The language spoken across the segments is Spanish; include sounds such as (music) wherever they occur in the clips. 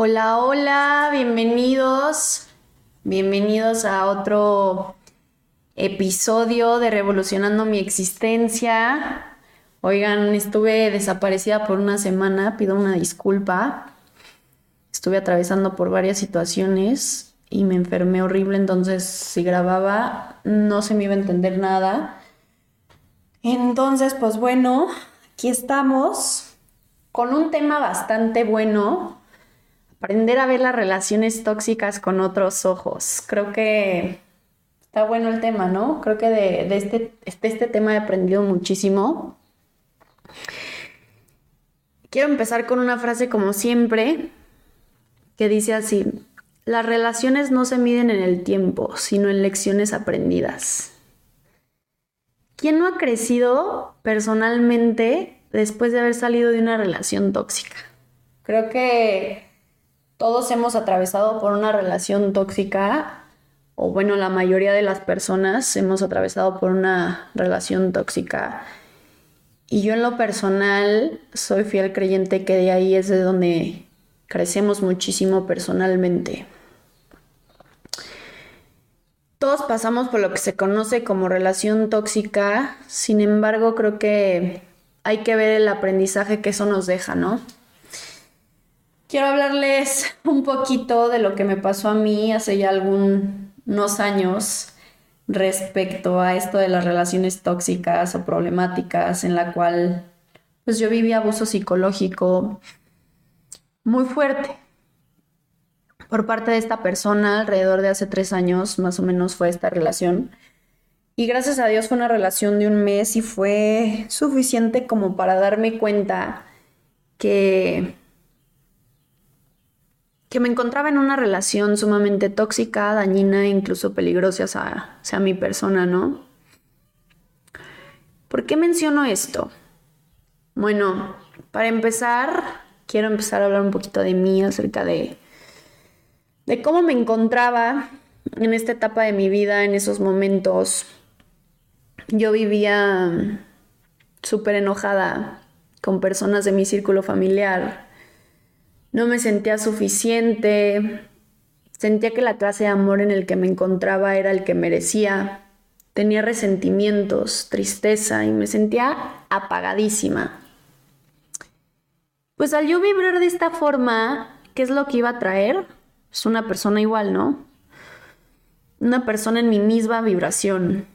Hola, hola, bienvenidos. Bienvenidos a otro episodio de Revolucionando mi existencia. Oigan, estuve desaparecida por una semana, pido una disculpa. Estuve atravesando por varias situaciones y me enfermé horrible, entonces si grababa no se me iba a entender nada. Entonces, pues bueno, aquí estamos con un tema bastante bueno aprender a ver las relaciones tóxicas con otros ojos. Creo que está bueno el tema, ¿no? Creo que de, este, este, tema he aprendido muchísimo. Quiero empezar con una frase como siempre, que dice así, las relaciones no se miden en el tiempo, sino en lecciones aprendidas. ¿Quién no ha crecido personalmente después de haber salido de una relación tóxica? Creo que todos hemos atravesado por una relación tóxica, o bueno, la mayoría de las personas hemos atravesado por una relación tóxica. Y yo en lo personal soy fiel creyente que de ahí es de donde crecemos muchísimo personalmente. Todos pasamos por lo que se conoce como relación tóxica, sin embargo creo que hay que ver el aprendizaje que eso nos deja, ¿no? Quiero hablarles un poquito de lo que me pasó a mí hace ya algunos años respecto a esto de las relaciones tóxicas o problemáticas en la cual pues yo viví abuso psicológico muy fuerte por parte de esta persona alrededor de hace tres años más o menos fue esta relación. Y gracias a Dios fue una relación de un mes y fue suficiente como para darme cuenta que que me encontraba en una relación sumamente tóxica, dañina e incluso peligrosa hacia, mi persona, ¿no? ¿Por qué menciono esto? Bueno, para empezar, quiero empezar a hablar un poquito de mí, acerca de, de cómo me encontraba en esta etapa de mi vida, en esos momentos. Yo vivía súper enojada con personas de mi círculo familiar no me sentía suficiente, sentía que la clase de amor en el que me encontraba era el que merecía, tenía resentimientos, tristeza y me sentía apagadísima. Pues al yo vibrar de esta forma, ¿qué es lo que iba a traer? Es una persona igual, ¿no? Una persona en mi misma vibración.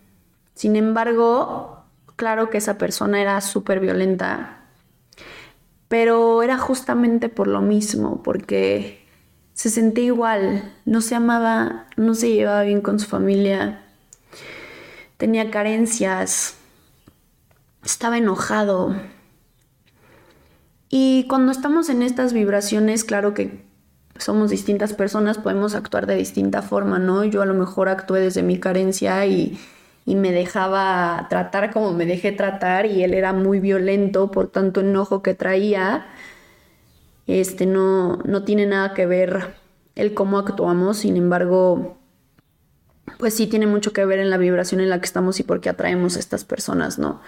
Sin embargo, claro que esa persona era súper violenta, pero era justamente por lo mismo, porque se sentía igual, no se amaba, no se llevaba bien con su familia, tenía carencias, estaba enojado. Y cuando estamos en estas vibraciones, claro que somos distintas personas, podemos actuar de distinta forma, ¿no? Yo a lo mejor actué desde mi carencia y y me dejaba tratar como me dejé tratar y él era muy violento por tanto enojo que traía. Este no, no tiene nada que ver el cómo actuamos, sin embargo, pues sí tiene mucho que ver en la vibración en la que estamos y por qué atraemos a estas personas, ¿no?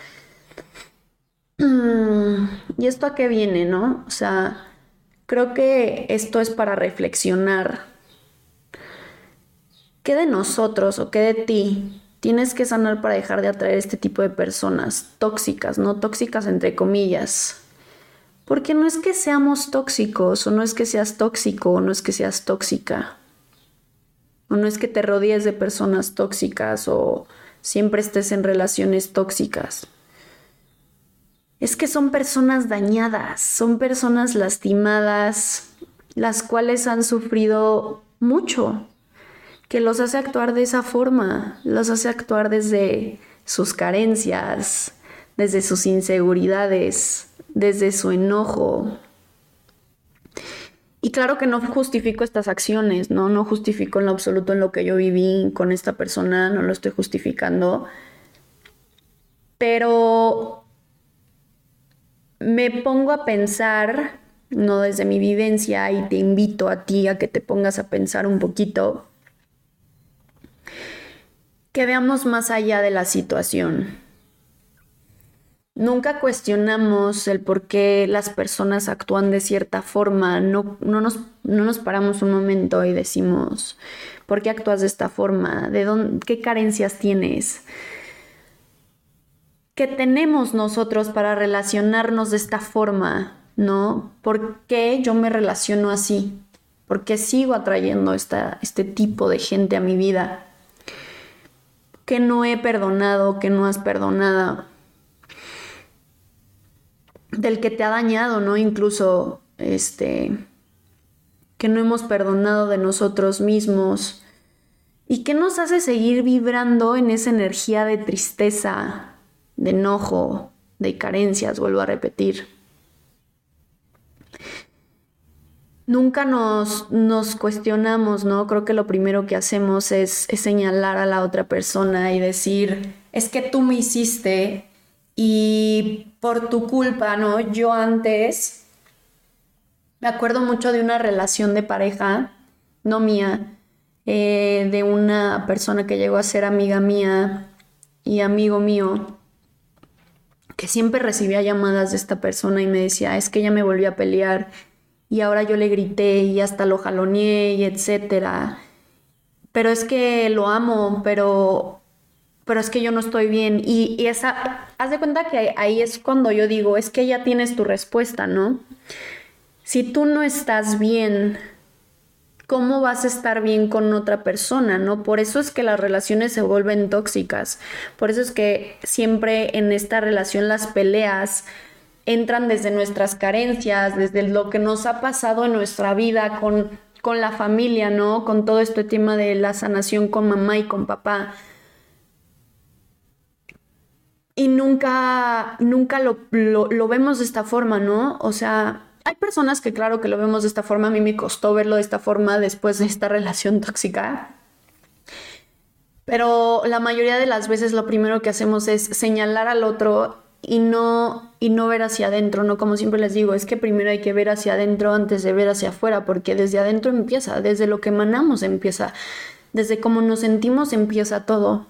(clears throat) ¿Y esto a qué viene, no? O sea, creo que esto es para reflexionar. ¿Qué de nosotros o qué de ti Tienes que sanar para dejar de atraer este tipo de personas tóxicas, no tóxicas entre comillas. Porque no es que seamos tóxicos, o no es que seas tóxico, o no es que seas tóxica. O no es que te rodees de personas tóxicas, o siempre estés en relaciones tóxicas. Es que son personas dañadas, son personas lastimadas, las cuales han sufrido mucho que los hace actuar de esa forma, los hace actuar desde sus carencias, desde sus inseguridades, desde su enojo. Y claro que no justifico estas acciones, ¿no? No justifico en lo absoluto en lo que yo viví con esta persona, no lo estoy justificando. Pero me pongo a pensar, no desde mi vivencia, y te invito a ti a que te pongas a pensar un poquito que veamos más allá de la situación. Nunca cuestionamos el por qué las personas actúan de cierta forma. No, no, nos, no nos paramos un momento y decimos, ¿por qué actúas de esta forma? ¿De dónde, ¿Qué carencias tienes? ¿Qué tenemos nosotros para relacionarnos de esta forma? ¿No? ¿Por qué yo me relaciono así? ¿Por qué sigo atrayendo esta, este tipo de gente a mi vida? ¿Qué no he perdonado? ¿Qué no has perdonado? del que te ha dañado, ¿no? Incluso, este, que no hemos perdonado de nosotros mismos y que nos hace seguir vibrando en esa energía de tristeza, de enojo, de carencias, vuelvo a repetir. Nunca nos, nos cuestionamos, ¿no? Creo que lo primero que hacemos es, señalar a la otra persona y decir, es que tú me hiciste y por tu culpa, ¿no? Yo antes me acuerdo mucho de una relación de pareja, no mía, eh, de una persona que llegó a ser amiga mía y amigo mío, que siempre recibía llamadas de esta persona y me decía, es que ella me volvió a pelear y ahora yo le grité y hasta lo jaloneé y etcétera. Pero es que lo amo, pero pero es que yo no estoy bien. Y, esa, haz de cuenta que ahí es cuando yo digo, es que ya tienes tu respuesta, ¿no? Si tú no estás bien, ¿cómo vas a estar bien con otra persona, no? Por eso es que las relaciones se vuelven tóxicas. Por eso es que siempre en esta relación las peleas entran desde nuestras carencias, desde lo que nos ha pasado en nuestra vida con, con la familia, ¿no? Con todo este tema de la sanación con mamá y con papá y nunca, nunca lo, lo, vemos de esta forma, ¿no? O sea, hay personas que claro que lo vemos de esta forma, a mí me costó verlo de esta forma después de esta relación tóxica. Pero la mayoría de las veces lo primero que hacemos es señalar al otro y no, y no ver hacia adentro, ¿no? Como siempre les digo, es que primero hay que ver hacia adentro antes de ver hacia afuera, porque desde adentro empieza, desde lo que emanamos empieza, desde cómo nos sentimos empieza todo.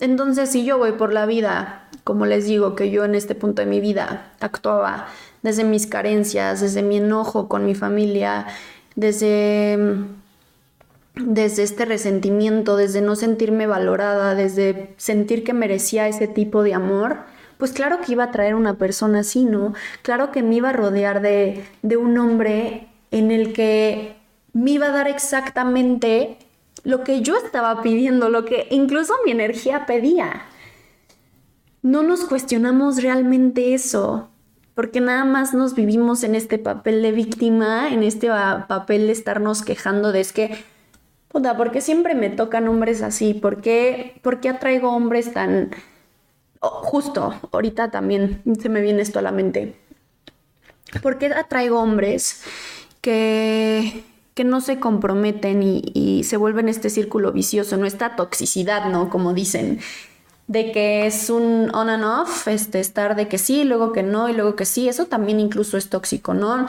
Entonces, si yo voy por la vida, como les digo, que yo en este punto de mi vida actuaba desde mis carencias, desde mi enojo con mi familia, desde, desde este resentimiento, desde no sentirme valorada, desde sentir que merecía ese tipo de amor, pues claro que iba a traer una persona así, ¿no? Claro que me iba a rodear de, de un hombre en el que me iba a dar exactamente lo que yo estaba pidiendo, lo que incluso mi energía pedía. No nos cuestionamos realmente eso, porque nada más nos vivimos en este papel de víctima, en este papel de estarnos quejando de es que, puta, ¿por qué siempre me tocan hombres así? ¿Por qué, por qué atraigo hombres tan... Oh, justo, ahorita también se me viene esto a la mente. ¿Por qué atraigo hombres que que no se comprometen y, se vuelven este círculo vicioso, no esta toxicidad, ¿no? Como dicen, de que es un on and off, este, estar de que sí, luego que no y luego que sí, eso también incluso es tóxico, ¿no?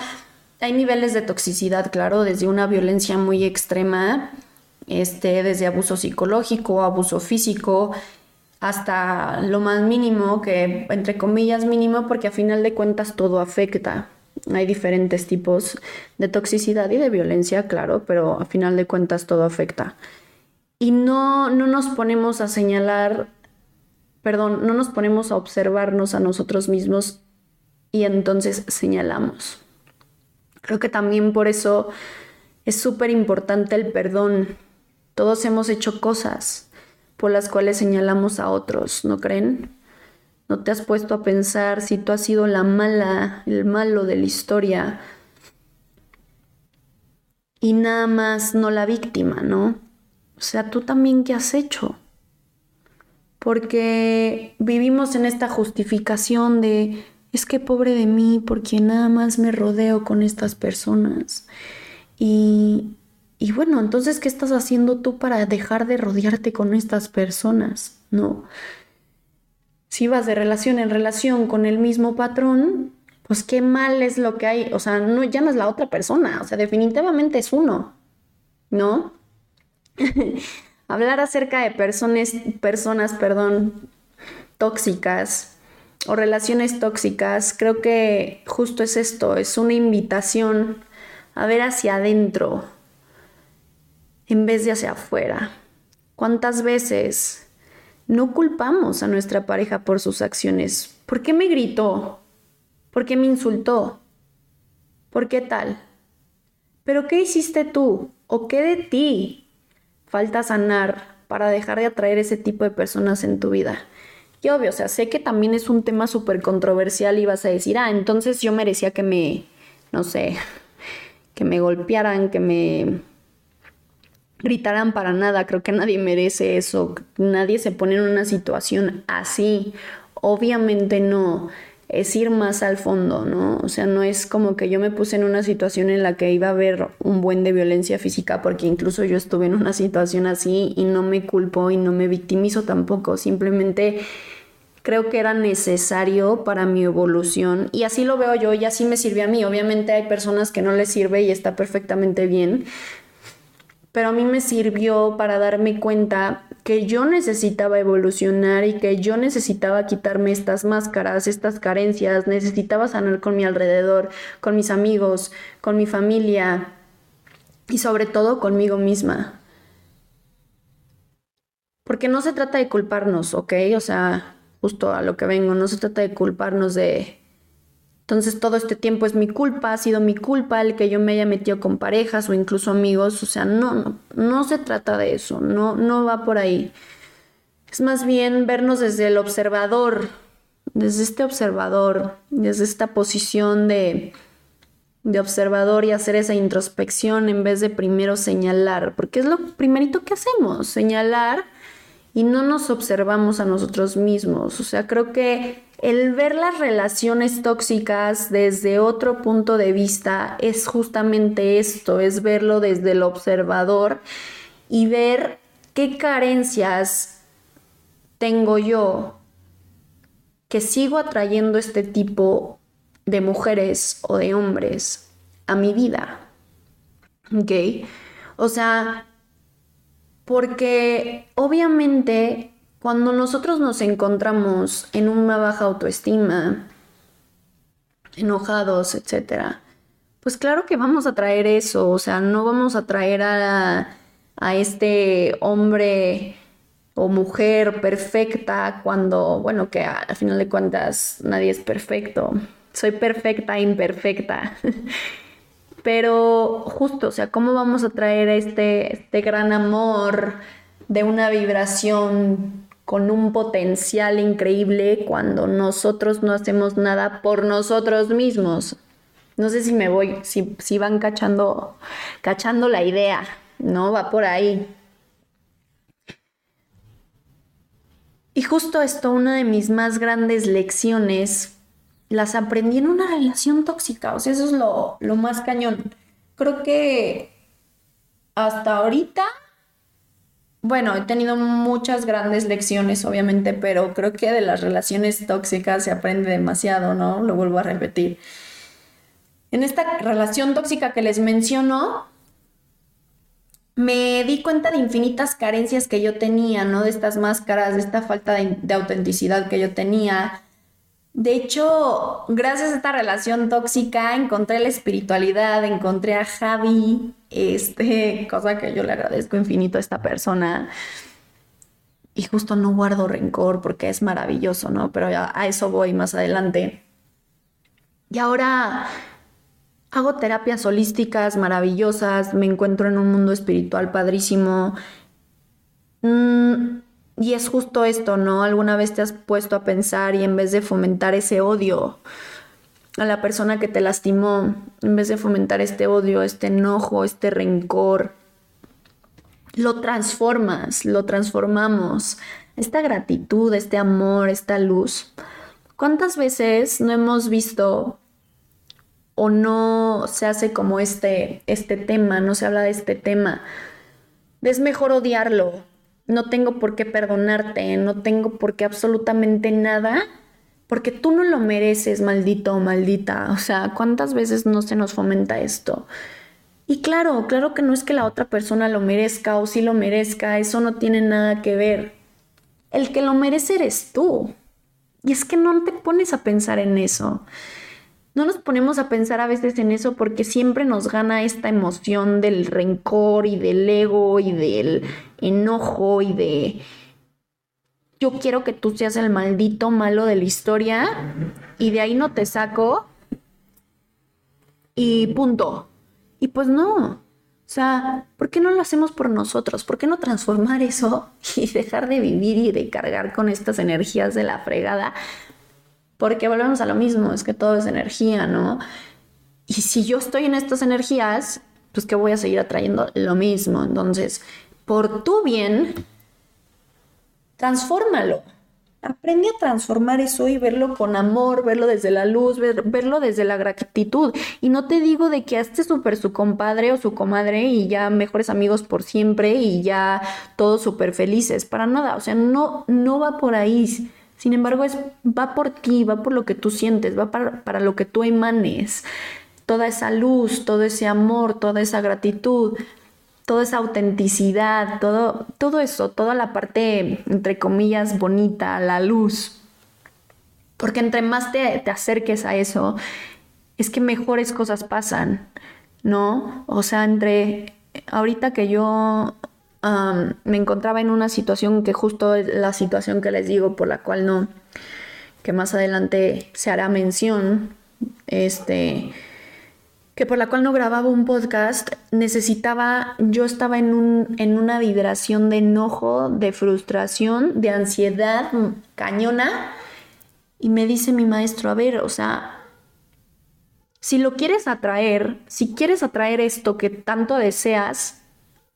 Hay niveles de toxicidad, claro, desde una violencia muy extrema, este, desde abuso psicológico, abuso físico, hasta lo más mínimo, que entre comillas mínimo, porque a final de cuentas todo afecta. Hay diferentes tipos de toxicidad y de violencia, claro, pero a final de cuentas todo afecta. Y no, no nos ponemos a señalar, perdón, no nos ponemos a observarnos a nosotros mismos y entonces señalamos. Creo que también por eso es súper importante el perdón. Todos hemos hecho cosas por las cuales señalamos a otros, ¿no creen? No te has puesto a pensar si tú has sido la mala, el malo de la historia y nada más no la víctima, ¿no? O sea, tú también qué has hecho. Porque vivimos en esta justificación de, es que pobre de mí, porque nada más me rodeo con estas personas. Y, y bueno, entonces, ¿qué estás haciendo tú para dejar de rodearte con estas personas? ¿No? si vas de relación en relación con el mismo patrón, pues qué mal es lo que hay, o sea, no, ya no es la otra persona, o sea, definitivamente es uno, ¿no? (laughs) Hablar acerca de personas, personas, perdón, tóxicas o relaciones tóxicas, creo que justo es esto, es una invitación a ver hacia adentro en vez de hacia afuera. ¿Cuántas veces no culpamos a nuestra pareja por sus acciones? ¿Por qué me gritó? ¿Por qué me insultó? ¿Por qué tal? ¿Pero qué hiciste tú? ¿O qué de ti falta sanar para dejar de atraer ese tipo de personas en tu vida? Y obvio, o sea, sé que también es un tema súper controversial y vas a decir, ah, entonces yo merecía que me, no sé, que me golpearan, que me gritaran para nada. Creo que nadie merece eso. Nadie se pone en una situación así. Obviamente no. Es ir más al fondo, ¿no? O sea, no es como que yo me puse en una situación en la que iba a haber un buen de violencia física, porque incluso yo estuve en una situación así y no me culpo y no me victimizo tampoco. Simplemente creo que era necesario para mi evolución y así lo veo yo y así me sirve a mí. Obviamente hay personas que no les sirve y está perfectamente bien, pero a mí me sirvió para darme cuenta que yo necesitaba evolucionar y que yo necesitaba quitarme estas máscaras, estas carencias, necesitaba sanar con mi alrededor, con mis amigos, con mi familia y sobre todo conmigo misma. Porque no se trata de culparnos, ¿ok? O sea, justo a lo que vengo, no se trata de culparnos de, entonces todo este tiempo es mi culpa, ha sido mi culpa el que yo me haya metido con parejas o incluso amigos, o sea, no, no, no se trata de eso, no, no va por ahí. Es más bien vernos desde el observador, desde este observador, desde esta posición de, de observador y hacer esa introspección en vez de primero señalar, porque es lo primerito que hacemos, señalar y no nos observamos a nosotros mismos. O sea, creo que el ver las relaciones tóxicas desde otro punto de vista es justamente esto, es verlo desde el observador y ver qué carencias tengo yo que sigo atrayendo este tipo de mujeres o de hombres a mi vida. ¿Ok? O sea, porque obviamente cuando nosotros nos encontramos en una baja autoestima, enojados, etc., pues claro que vamos a traer eso, o sea, no vamos a traer a, a este hombre o mujer perfecta cuando, bueno, que al final de cuentas nadie es perfecto. Soy perfecta, imperfecta. (laughs) Pero justo, o sea, ¿cómo vamos a traer este, este gran amor de una vibración con un potencial increíble cuando nosotros no hacemos nada por nosotros mismos? No sé si me voy, si, si van cachando, cachando la idea, ¿no? Va por ahí. Y justo esto, una de mis más grandes lecciones las aprendí en una relación tóxica. O sea, eso es lo, lo más cañón. Creo que hasta ahorita, bueno, he tenido muchas grandes lecciones, obviamente, pero creo que de las relaciones tóxicas se aprende demasiado, ¿no? Lo vuelvo a repetir. En esta relación tóxica que les menciono, me di cuenta de infinitas carencias que yo tenía, ¿no? De estas máscaras, de esta falta de, de autenticidad que yo tenía, de hecho, gracias a esta relación tóxica encontré la espiritualidad, encontré a Javi, este, (laughs) cosa que yo le agradezco infinito a esta persona. Y justo no guardo rencor porque es maravilloso, ¿no? Pero a eso voy más adelante. Y ahora hago terapias holísticas maravillosas, me encuentro en un mundo espiritual padrísimo. Mm, y es justo esto, ¿no? Alguna vez te has puesto a pensar y en vez de fomentar ese odio a la persona que te lastimó, en vez de fomentar este odio, este enojo, este rencor, lo transformas, lo transformamos. Esta gratitud, este amor, esta luz. ¿Cuántas veces no hemos visto o no se hace como este, este tema, no se habla de este tema? Es mejor odiarlo, no tengo por qué perdonarte, no tengo por qué absolutamente nada, porque tú no lo mereces, maldito o maldita. O sea, ¿cuántas veces no se nos fomenta esto? Y claro, claro que no es que la otra persona lo merezca o si lo merezca, eso no tiene nada que ver. El que lo merece eres tú. Y es que no te pones a pensar en eso. No nos ponemos a pensar a veces en eso porque siempre nos gana esta emoción del rencor y del ego y del enojo y de yo quiero que tú seas el maldito malo de la historia y de ahí no te saco y punto. Y pues no. O sea, ¿por qué no lo hacemos por nosotros? ¿Por qué no transformar eso (laughs) y dejar de vivir y de cargar con estas energías de la fregada? Porque volvemos a lo mismo, es que todo es energía, ¿no? Y si yo estoy en estas energías, pues que voy a seguir atrayendo lo mismo. Entonces, por tu bien, transfórmalo. Aprende a transformar eso y verlo con amor, verlo desde la luz, verlo desde la gratitud. Y no te digo de que esté súper su compadre o su comadre y ya mejores amigos por siempre y ya todos súper felices. Para nada. O sea, no, no va por ahí. Sin embargo, es, va por ti, va por lo que tú sientes, va para, para lo que tú emanes. Toda esa luz, todo ese amor, toda esa gratitud, toda esa autenticidad, todo, todo eso, toda la parte, entre comillas, bonita, la luz. Porque entre más te, te acerques a eso, es que mejores cosas pasan, ¿no? O sea, entre ahorita que yo me encontraba en una situación que justo es la situación que les digo, por la cual no, que más adelante se hará mención, este, que por la cual no grababa un podcast, necesitaba, yo estaba en, un, en una vibración de enojo, de frustración, de ansiedad cañona, y me dice mi maestro, a ver, o sea, si lo quieres atraer, si quieres atraer esto que tanto deseas,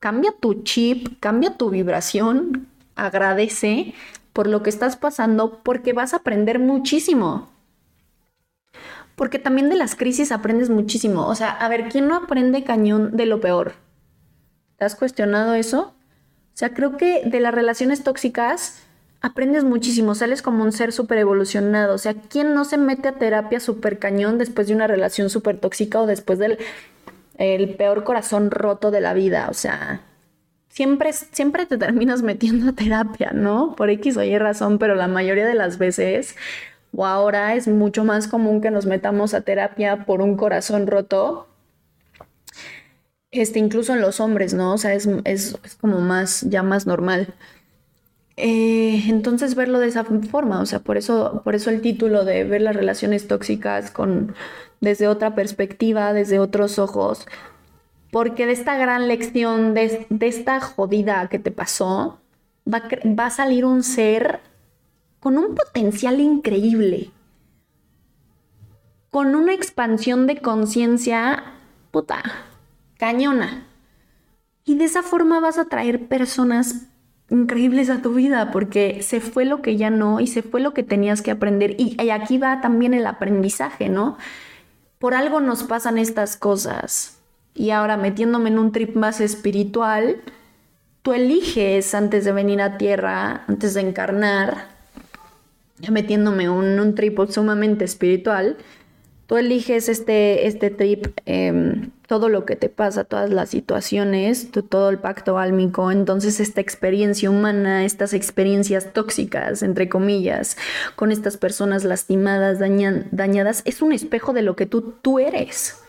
cambia tu chip, cambia tu vibración, agradece por lo que estás pasando, porque vas a aprender muchísimo porque también de las crisis aprendes muchísimo. O sea, a ver, ¿quién no aprende cañón de lo peor? ¿Te has cuestionado eso? O sea, creo que de las relaciones tóxicas aprendes muchísimo, sales como un ser súper evolucionado. O sea, ¿quién no se mete a terapia súper cañón después de una relación súper tóxica o después del el peor corazón roto de la vida? O sea, siempre, siempre te terminas metiendo a terapia, ¿no? Por X o Y razón, pero la mayoría de las veces o ahora es mucho más común que nos metamos a terapia por un corazón roto, este, incluso en los hombres, ¿no? O sea, es, como más, ya más normal. Eh, entonces verlo de esa forma, o sea, por eso, por eso el título de ver las relaciones tóxicas con, desde otra perspectiva, desde otros ojos, porque de esta gran lección, de, esta jodida que te pasó, va, a salir un ser con un potencial increíble, con una expansión de conciencia, puta, cañona. Y de esa forma vas a traer personas increíbles a tu vida porque se fue lo que ya no y se fue lo que tenías que aprender. Y, aquí va también el aprendizaje, ¿no? Por algo nos pasan estas cosas. Y ahora metiéndome en un trip más espiritual, tú eliges antes de venir a tierra, antes de encarnar, metiéndome en un, trip sumamente espiritual, tú eliges este, este trip, em, todo lo que te pasa, todas las situaciones, todo el pacto álmico, entonces esta experiencia humana, estas experiencias tóxicas, entre comillas, con estas personas lastimadas, dañadas, es un espejo de lo que tú, tú eres.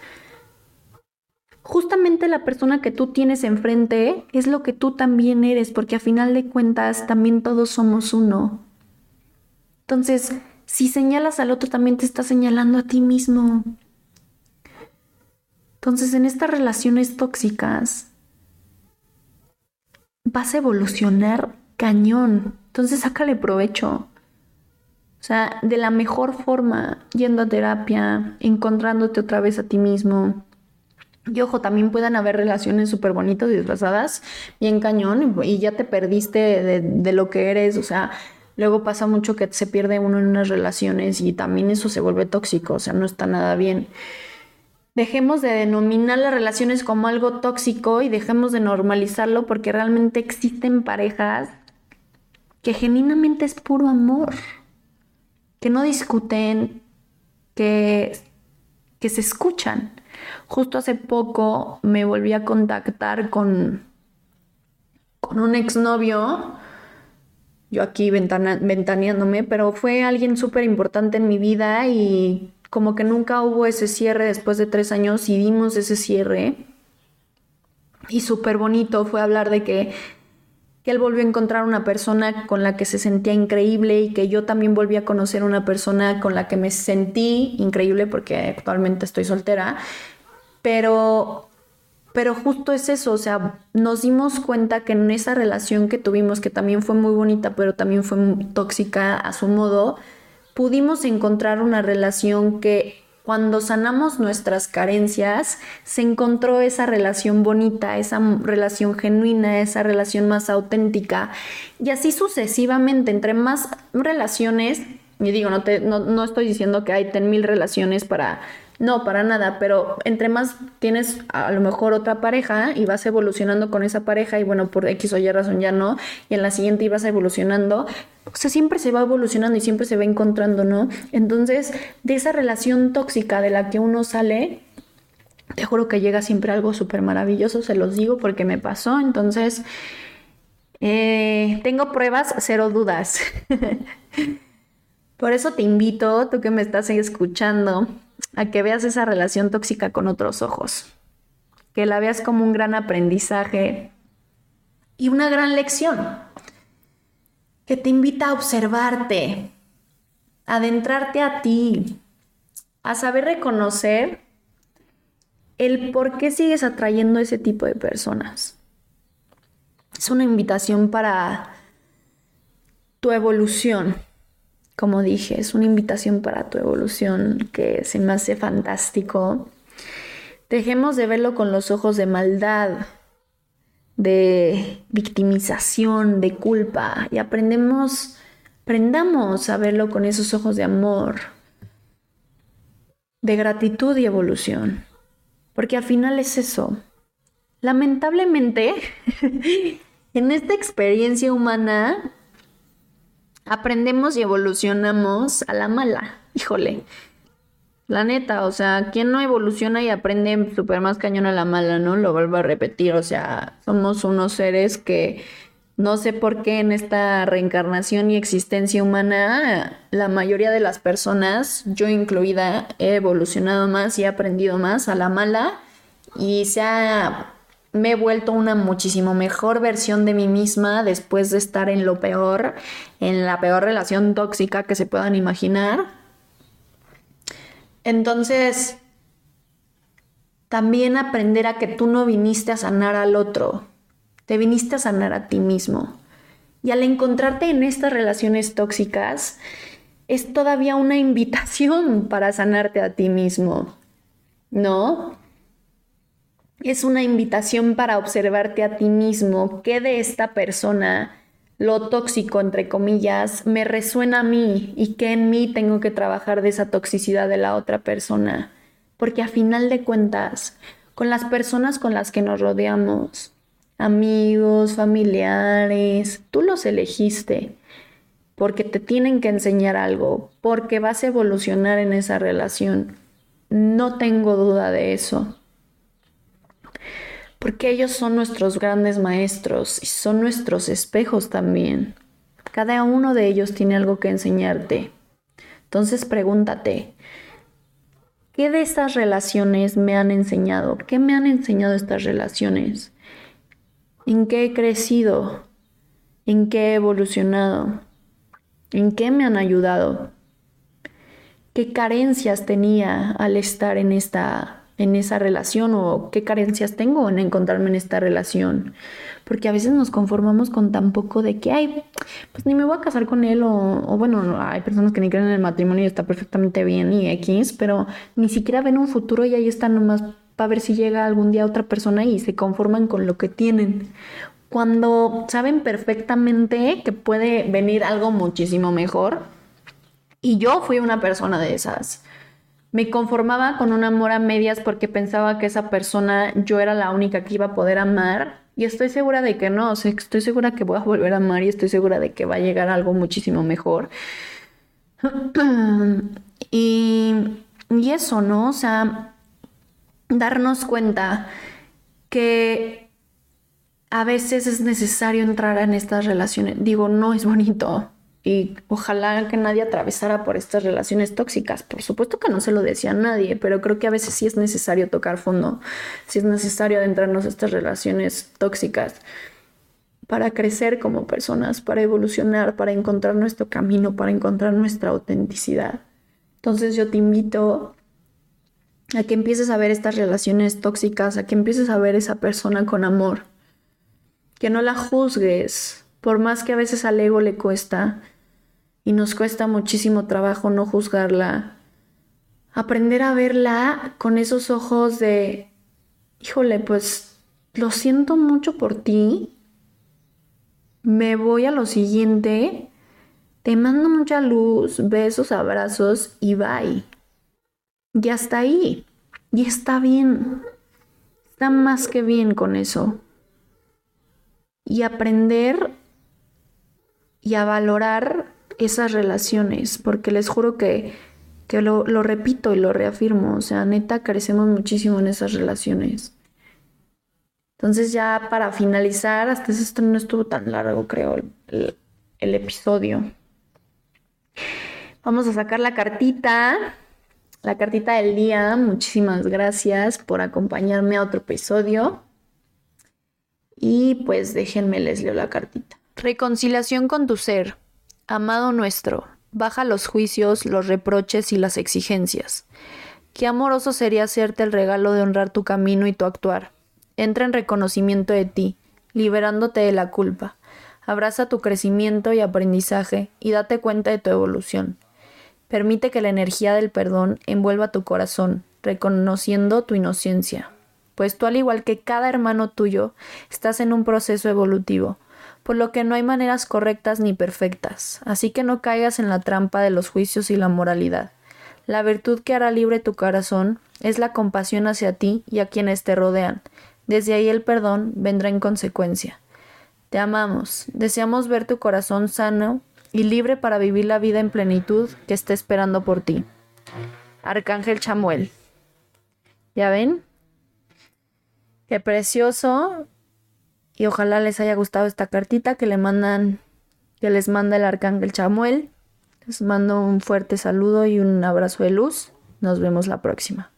Justamente la persona que tú tienes enfrente es lo que tú también eres, porque a final de cuentas también todos somos uno. Entonces, si señalas al otro, también te estás señalando a ti mismo. Entonces, en estas relaciones tóxicas, vas a evolucionar cañón. Entonces, sácale provecho. O sea, de la mejor forma, yendo a terapia, encontrándote otra vez a ti mismo. Y ojo, también puedan haber relaciones súper bonitas disfrazadas, bien cañón, y ya te perdiste de, de, lo que eres. O sea, Luego pasa mucho que se pierde uno en unas relaciones y también eso se vuelve tóxico, o sea, no está nada bien. Dejemos de denominar las relaciones como algo tóxico y dejemos de normalizarlo porque realmente existen parejas que genuinamente es puro amor, que no discuten, que, que se escuchan. Justo hace poco me volví a contactar con, con un exnovio yo aquí ventaneándome, pero fue alguien súper importante en mi vida y como que nunca hubo ese cierre después de tres años y dimos ese cierre. Y súper bonito fue hablar de que, que él volvió a encontrar una persona con la que se sentía increíble y que yo también volví a conocer una persona con la que me sentí increíble porque actualmente estoy soltera. Pero pero justo es eso, o sea, nos dimos cuenta que en esa relación que tuvimos, que también fue muy bonita, pero también fue tóxica a su modo, pudimos encontrar una relación que cuando sanamos nuestras carencias, se encontró esa relación bonita, esa relación genuina, esa relación más auténtica. Y así sucesivamente, entre más relaciones, y digo, no, te, no, no estoy diciendo que hay ten mil relaciones para no, para nada, pero entre más tienes a lo mejor otra pareja y vas evolucionando con esa pareja y bueno, por X o Y razón ya no, y en la siguiente ibas evolucionando, o sea, siempre se va evolucionando y siempre se va encontrando, ¿no? Entonces, de esa relación tóxica de la que uno sale, te juro que llega siempre algo súper maravilloso, se los digo porque me pasó, entonces, eh, tengo pruebas, cero dudas. (laughs) Por eso te invito, tú que me estás escuchando, a que veas esa relación tóxica con otros ojos, que la veas como un gran aprendizaje y una gran lección, que te invita a observarte, a adentrarte a ti, a saber reconocer el por qué sigues atrayendo ese tipo de personas. Es una invitación para tu evolución como dije, es una invitación para tu evolución que se me hace fantástico. Dejemos de verlo con los ojos de maldad, de victimización, de culpa y aprendemos, aprendamos a verlo con esos ojos de amor, de gratitud y evolución. Porque al final es eso. Lamentablemente, (laughs) en esta experiencia humana aprendemos y evolucionamos a la mala. Híjole. La neta, o sea, ¿quién no evoluciona y aprende súper más cañón a la mala, no? Lo vuelvo a repetir, o sea, somos unos seres que no sé por qué en esta reencarnación y existencia humana, la mayoría de las personas, yo incluida, he evolucionado más y he aprendido más a la mala y se ha me he vuelto una muchísimo mejor versión de mí misma después de estar en lo peor, en la peor relación tóxica que se puedan imaginar. Entonces, también aprender a que tú no viniste a sanar al otro, te viniste a sanar a ti mismo. Y al encontrarte en estas relaciones tóxicas, es todavía una invitación para sanarte a ti mismo, ¿no? Es una invitación para observarte a ti mismo, qué de esta persona, lo tóxico, entre comillas, me resuena a mí y qué en mí tengo que trabajar de esa toxicidad de la otra persona. Porque a final de cuentas, con las personas con las que nos rodeamos, amigos, familiares, tú los elegiste porque te tienen que enseñar algo, porque vas a evolucionar en esa relación. No tengo duda de eso porque ellos son nuestros grandes maestros y son nuestros espejos también. Cada uno de ellos tiene algo que enseñarte. Entonces pregúntate, ¿qué de estas relaciones me han enseñado? ¿Qué me han enseñado estas relaciones? ¿En qué he crecido? ¿En qué he evolucionado? ¿En qué me han ayudado? ¿Qué carencias tenía al estar en esta en esa relación o qué carencias tengo en encontrarme en esta relación. Porque a veces nos conformamos con tan poco de que, ay, pues ni me voy a casar con él o, o bueno, hay personas que ni creen en el matrimonio y está perfectamente bien y X, pero ni siquiera ven un futuro y ahí están nomás para ver si llega algún día otra persona y se conforman con lo que tienen. Cuando saben perfectamente que puede venir algo muchísimo mejor. Y yo fui una persona de esas me conformaba con un amor a medias porque pensaba que esa persona yo era la única que iba a poder amar. Y estoy segura de que no, o sea, estoy segura que voy a volver a amar y estoy segura de que va a llegar algo muchísimo mejor. (clears throat) y, y eso, ¿no? O sea, darnos cuenta que a veces es necesario entrar en estas relaciones. Digo, no es bonito. Y ojalá que nadie atravesara por estas relaciones tóxicas. Por supuesto que no se lo decía a nadie, pero creo que a veces sí es necesario tocar fondo, sí es necesario adentrarnos a estas relaciones tóxicas para crecer como personas, para evolucionar, para encontrar nuestro camino, para encontrar nuestra autenticidad. Entonces yo te invito a que empieces a ver estas relaciones tóxicas, a que empieces a ver esa persona con amor, que no la juzgues, por más que a veces al ego le cuesta y nos cuesta muchísimo trabajo no juzgarla, aprender a verla con esos ojos de, híjole, pues lo siento mucho por ti, me voy a lo siguiente, te mando mucha luz, besos, abrazos y bye. Ya está ahí. Y está bien. Está más que bien con eso. Y aprender y a valorar esas relaciones, porque les juro que, que lo, repito y lo reafirmo, o sea, neta, crecemos muchísimo en esas relaciones. Entonces ya para finalizar, hasta esto no estuvo tan largo, creo, el, el episodio. Vamos a sacar la cartita la cartita del día. Muchísimas gracias por acompañarme a otro episodio. Y pues déjenme les leo la cartita. Reconciliación con tu ser. Amado nuestro, baja los juicios, los reproches y las exigencias. Qué amoroso sería hacerte el regalo de honrar tu camino y tu actuar. Entra en reconocimiento de ti, liberándote de la culpa. Abraza tu crecimiento y aprendizaje y date cuenta de tu evolución. Permite que la energía del perdón envuelva tu corazón, reconociendo tu inocencia, pues tú al igual que cada hermano tuyo, estás en un proceso evolutivo, por lo que no hay maneras correctas ni perfectas, así que no caigas en la trampa de los juicios y la moralidad. La virtud que hará libre tu corazón es la compasión hacia ti y a quienes te rodean. Desde ahí el perdón vendrá en consecuencia. Te amamos, deseamos ver tu corazón sano y libre para vivir la vida en plenitud que está esperando por ti. Arcángel Chamuel. ¿Ya ven? Qué precioso. Y ojalá les haya gustado esta cartita que le mandan, que les manda el Arcángel Chamuel. Les mando un fuerte saludo y un abrazo de luz. Nos vemos la próxima.